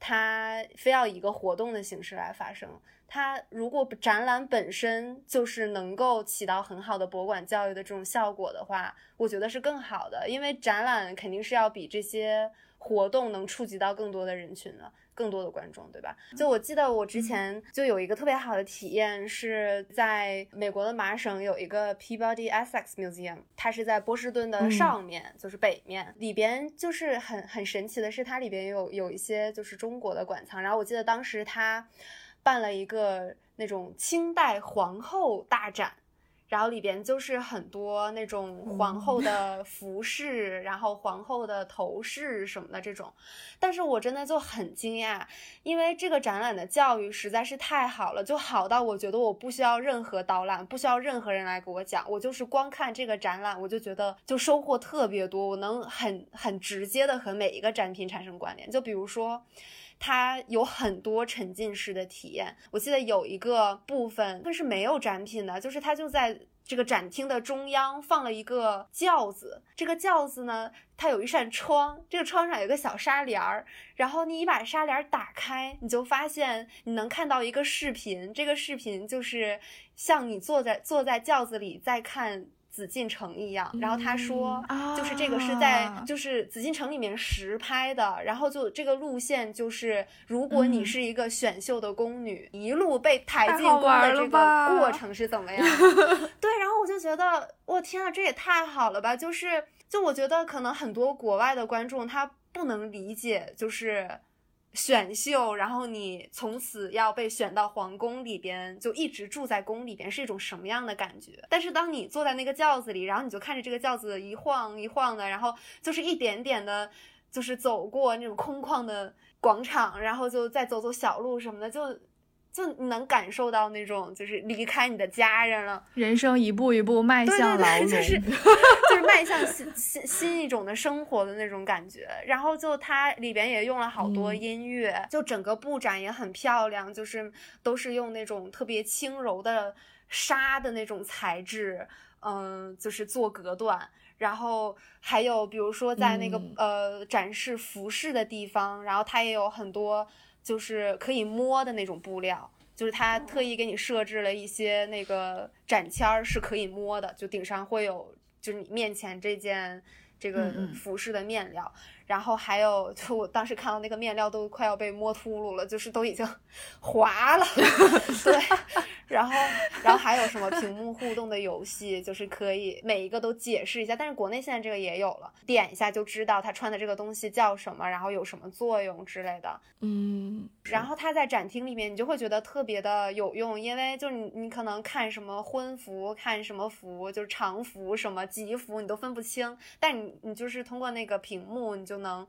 它非要以一个活动的形式来发生，它如果展览本身就是能够起到很好的博物馆教育的这种效果的话，我觉得是更好的，因为展览肯定是要比这些活动能触及到更多的人群的。更多的观众，对吧？就我记得我之前就有一个特别好的体验，是在美国的麻省有一个 Peabody Essex Museum，它是在波士顿的上面，就是北面，里边就是很很神奇的是，它里边有有一些就是中国的馆藏。然后我记得当时它办了一个那种清代皇后大展。然后里边就是很多那种皇后的服饰，然后皇后的头饰什么的这种，但是我真的就很惊讶，因为这个展览的教育实在是太好了，就好到我觉得我不需要任何导览，不需要任何人来给我讲，我就是光看这个展览，我就觉得就收获特别多，我能很很直接的和每一个展品产生关联，就比如说。它有很多沉浸式的体验，我记得有一个部分它是没有展品的，就是它就在这个展厅的中央放了一个轿子，这个轿子呢，它有一扇窗，这个窗上有个小纱帘儿，然后你一把纱帘打开，你就发现你能看到一个视频，这个视频就是像你坐在坐在轿子里在看。紫禁城一样，然后他说，就是这个是在就是紫禁城里面实拍的，然后就这个路线就是，如果你是一个选秀的宫女，一路被抬进宫的这个过程是怎么样？(laughs) 对，然后我就觉得，我天啊，这也太好了吧！就是，就我觉得可能很多国外的观众他不能理解，就是。选秀，然后你从此要被选到皇宫里边，就一直住在宫里边，是一种什么样的感觉？但是当你坐在那个轿子里，然后你就看着这个轿子一晃一晃的，然后就是一点点的，就是走过那种空旷的广场，然后就再走走小路什么的，就。就能感受到那种，就是离开你的家人了，人生一步一步迈向牢笼，就是 (laughs) 就是迈向新新新一种的生活的那种感觉。然后就它里边也用了好多音乐，就整个布展也很漂亮，就是都是用那种特别轻柔的纱的那种材质，嗯，就是做隔断。然后还有比如说在那个呃展示服饰的地方，然后它也有很多。就是可以摸的那种布料，就是他特意给你设置了一些那个展签儿是可以摸的，就顶上会有，就是你面前这件这个服饰的面料。然后还有，就我当时看到那个面料都快要被摸秃噜了，就是都已经 (laughs) 滑了。(laughs) 对，然后，然后还有什么屏幕互动的游戏，就是可以每一个都解释一下。但是国内现在这个也有了，点一下就知道他穿的这个东西叫什么，然后有什么作用之类的。嗯，然后他在展厅里面，你就会觉得特别的有用，因为就是你你可能看什么婚服，看什么服，就是常服什么吉服，你都分不清。但你你就是通过那个屏幕，你就。就能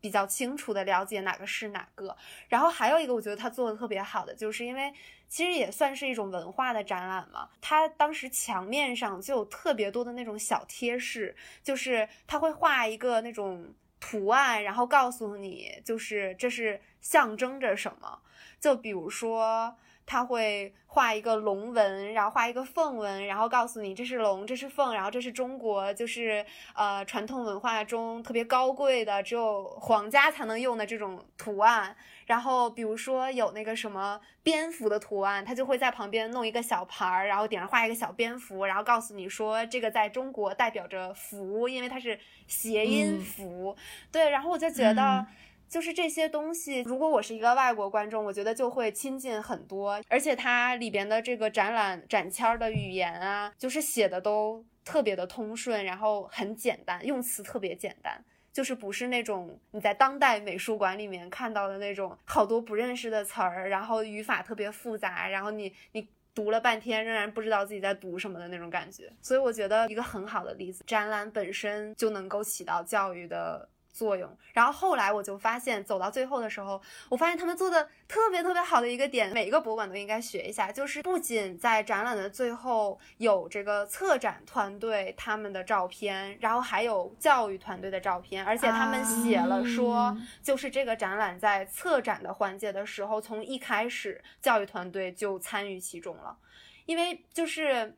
比较清楚的了解哪个是哪个，然后还有一个我觉得他做的特别好的，就是因为其实也算是一种文化的展览嘛。他当时墙面上就有特别多的那种小贴士，就是他会画一个那种图案，然后告诉你就是这是象征着什么，就比如说。他会画一个龙纹，然后画一个凤纹，然后告诉你这是龙，这是凤，然后这是中国，就是呃传统文化中特别高贵的，只有皇家才能用的这种图案。然后比如说有那个什么蝙蝠的图案，他就会在旁边弄一个小牌儿，然后顶上画一个小蝙蝠，然后告诉你说这个在中国代表着福，因为它是谐音福。对，然后我就觉得。就是这些东西，如果我是一个外国观众，我觉得就会亲近很多。而且它里边的这个展览展签的语言啊，就是写的都特别的通顺，然后很简单，用词特别简单，就是不是那种你在当代美术馆里面看到的那种好多不认识的词儿，然后语法特别复杂，然后你你读了半天仍然不知道自己在读什么的那种感觉。所以我觉得一个很好的例子，展览本身就能够起到教育的。作用，然后后来我就发现，走到最后的时候，我发现他们做的特别特别好的一个点，每一个博物馆都应该学一下，就是不仅在展览的最后有这个策展团队他们的照片，然后还有教育团队的照片，而且他们写了说，就是这个展览在策展的环节的时候，从一开始教育团队就参与其中了，因为就是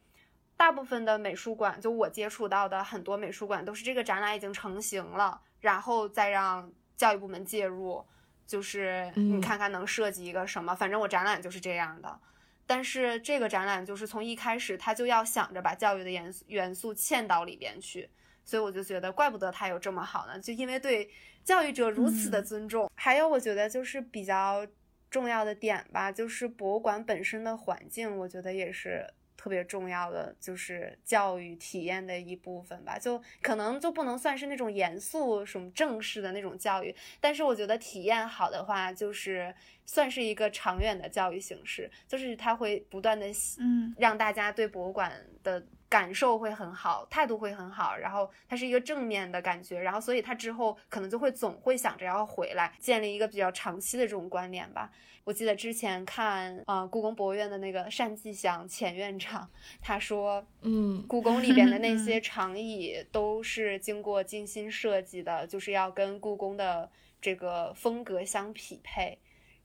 大部分的美术馆，就我接触到的很多美术馆，都是这个展览已经成型了。然后再让教育部门介入，就是你看看能设计一个什么，反正我展览就是这样的。但是这个展览就是从一开始他就要想着把教育的元素元素嵌到里边去，所以我就觉得怪不得他有这么好呢，就因为对教育者如此的尊重。还有我觉得就是比较重要的点吧，就是博物馆本身的环境，我觉得也是。特别重要的就是教育体验的一部分吧，就可能就不能算是那种严肃什么正式的那种教育，但是我觉得体验好的话，就是算是一个长远的教育形式，就是它会不断的嗯。让大家对博物馆的感受会很好，态度会很好，然后它是一个正面的感觉，然后所以他之后可能就会总会想着要回来，建立一个比较长期的这种关联吧。我记得之前看啊，故宫博物院的那个单霁翔前院长，他说，嗯，故宫里边的那些 (laughs) 长椅都是经过精心设计的，就是要跟故宫的这个风格相匹配。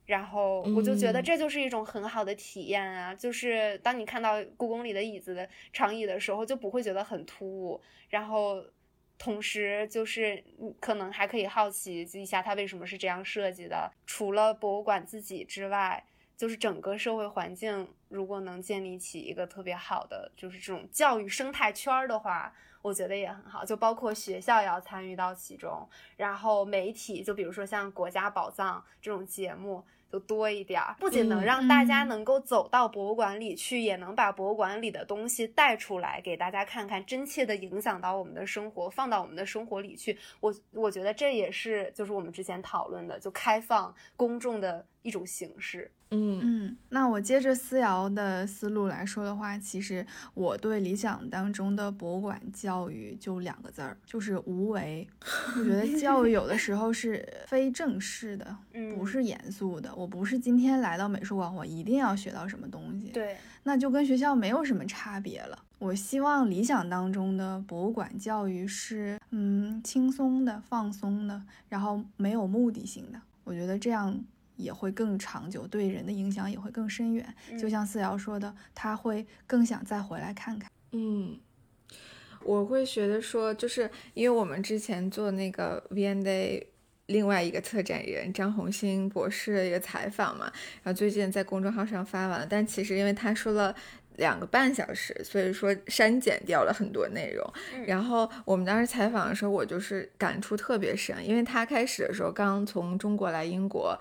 然后我就觉得这就是一种很好的体验啊，就是当你看到故宫里的椅子的长椅的时候，就不会觉得很突兀。然后。同时，就是你可能还可以好奇一下，它为什么是这样设计的。除了博物馆自己之外，就是整个社会环境，如果能建立起一个特别好的，就是这种教育生态圈的话，我觉得也很好。就包括学校也要参与到其中，然后媒体，就比如说像《国家宝藏》这种节目。就多一点儿，不仅能让大家能够走到博物馆里去，也能把博物馆里的东西带出来给大家看看，真切的影响到我们的生活，放到我们的生活里去。我我觉得这也是就是我们之前讨论的，就开放公众的一种形式。嗯嗯，那我接着思瑶的思路来说的话，其实我对理想当中的博物馆教育就两个字儿，就是无为。我觉得教育有的时候是非正式的，(laughs) 不是严肃的。我不是今天来到美术馆，我一定要学到什么东西，对，那就跟学校没有什么差别了。我希望理想当中的博物馆教育是，嗯，轻松的、放松的，然后没有目的性的。我觉得这样。也会更长久，对人的影响也会更深远。就像四瑶说的，他会更想再回来看看。嗯，我会觉得说，就是因为我们之前做那个 V&A 另外一个策展人张红星博士的一个采访嘛，然后最近在公众号上发完了，但其实因为他说了两个半小时，所以说删减掉了很多内容。然后我们当时采访的时候，我就是感触特别深，因为他开始的时候刚从中国来英国。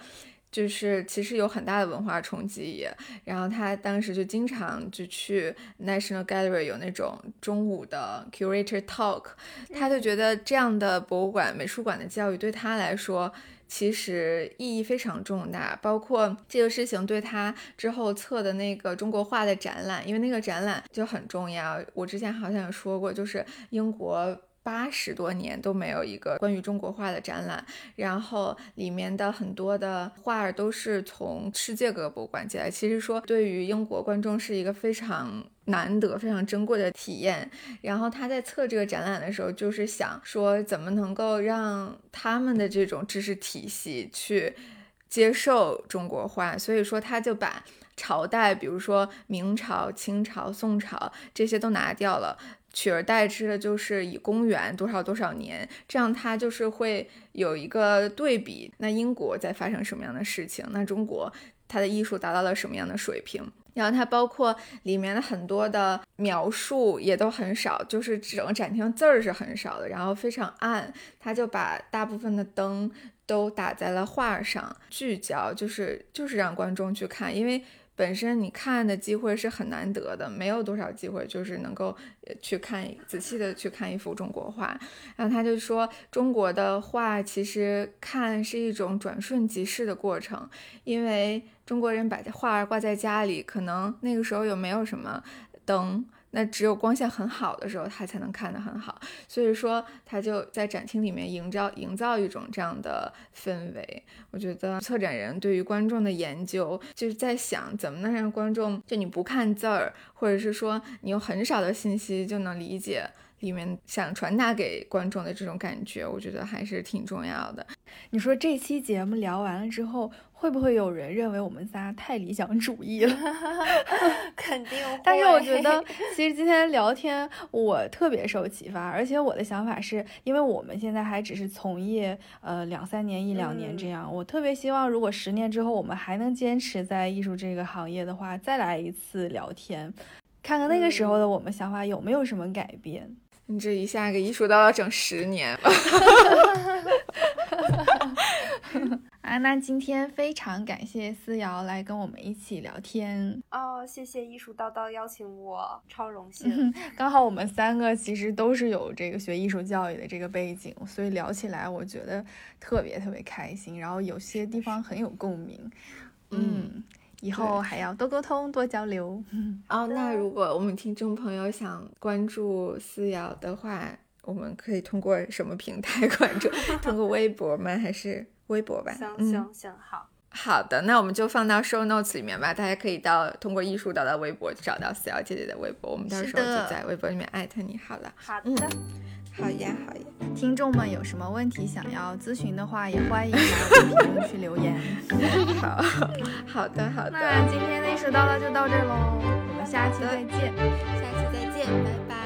就是其实有很大的文化冲击，然后他当时就经常就去 National Gallery 有那种中午的 curator talk，他就觉得这样的博物馆、美术馆的教育对他来说其实意义非常重大，包括这个事情对他之后测的那个中国画的展览，因为那个展览就很重要。我之前好像有说过，就是英国。八十多年都没有一个关于中国画的展览，然后里面的很多的画儿都是从世界各个博物馆寄来。其实说对于英国观众是一个非常难得、非常珍贵的体验。然后他在测这个展览的时候，就是想说怎么能够让他们的这种知识体系去接受中国画，所以说他就把朝代，比如说明朝、清朝、宋朝这些都拿掉了。取而代之的就是以公元多少多少年，这样它就是会有一个对比。那英国在发生什么样的事情？那中国它的艺术达到了什么样的水平？然后它包括里面的很多的描述也都很少，就是整个展厅字儿是很少的，然后非常暗。他就把大部分的灯都打在了画上，聚焦就是就是让观众去看，因为。本身你看的机会是很难得的，没有多少机会，就是能够去看仔细的去看一幅中国画。然后他就说，中国的画其实看是一种转瞬即逝的过程，因为中国人把画挂在家里，可能那个时候有没有什么灯。那只有光线很好的时候，他才能看得很好。所以说，他就在展厅里面营造营造一种这样的氛围。我觉得策展人对于观众的研究，就是在想怎么能让观众，就你不看字儿，或者是说你有很少的信息就能理解里面想传达给观众的这种感觉，我觉得还是挺重要的。你说这期节目聊完了之后，会不会有人认为我们仨太理想主义了？(laughs) 肯定会。(laughs) 但是我觉得，其实今天聊天我特别受启发，而且我的想法是，因为我们现在还只是从业呃两三年、一两年这样，我特别希望，如果十年之后我们还能坚持在艺术这个行业的话，再来一次聊天，看看那个时候的我们想法有没有什么改变。你这一下给艺术到要整十年。(laughs) 啊，那今天非常感谢思瑶来跟我们一起聊天哦，谢谢艺术叨叨邀请我，超荣幸。刚好我们三个其实都是有这个学艺术教育的这个背景，所以聊起来我觉得特别特别开心，然后有些地方很有共鸣。嗯。以后还要多沟通、多交流。(laughs) 哦，那如果我们听众朋友想关注思瑶的话，我们可以通过什么平台 (laughs) 关注？通过微博吗？还是微博吧？行行行，好好的，那我们就放到 show notes 里面吧。大家可以到通过艺术到到微博找到四瑶姐姐的微博，我们到时候就在微博里面艾特你好了。好的。好呀，好呀！听众们有什么问题想要咨询的话，也欢迎来我们评论区留言。(laughs) 好，好的，好的。那今天的艺术叨叨就到这喽，我们下期再见，下期再见，拜拜。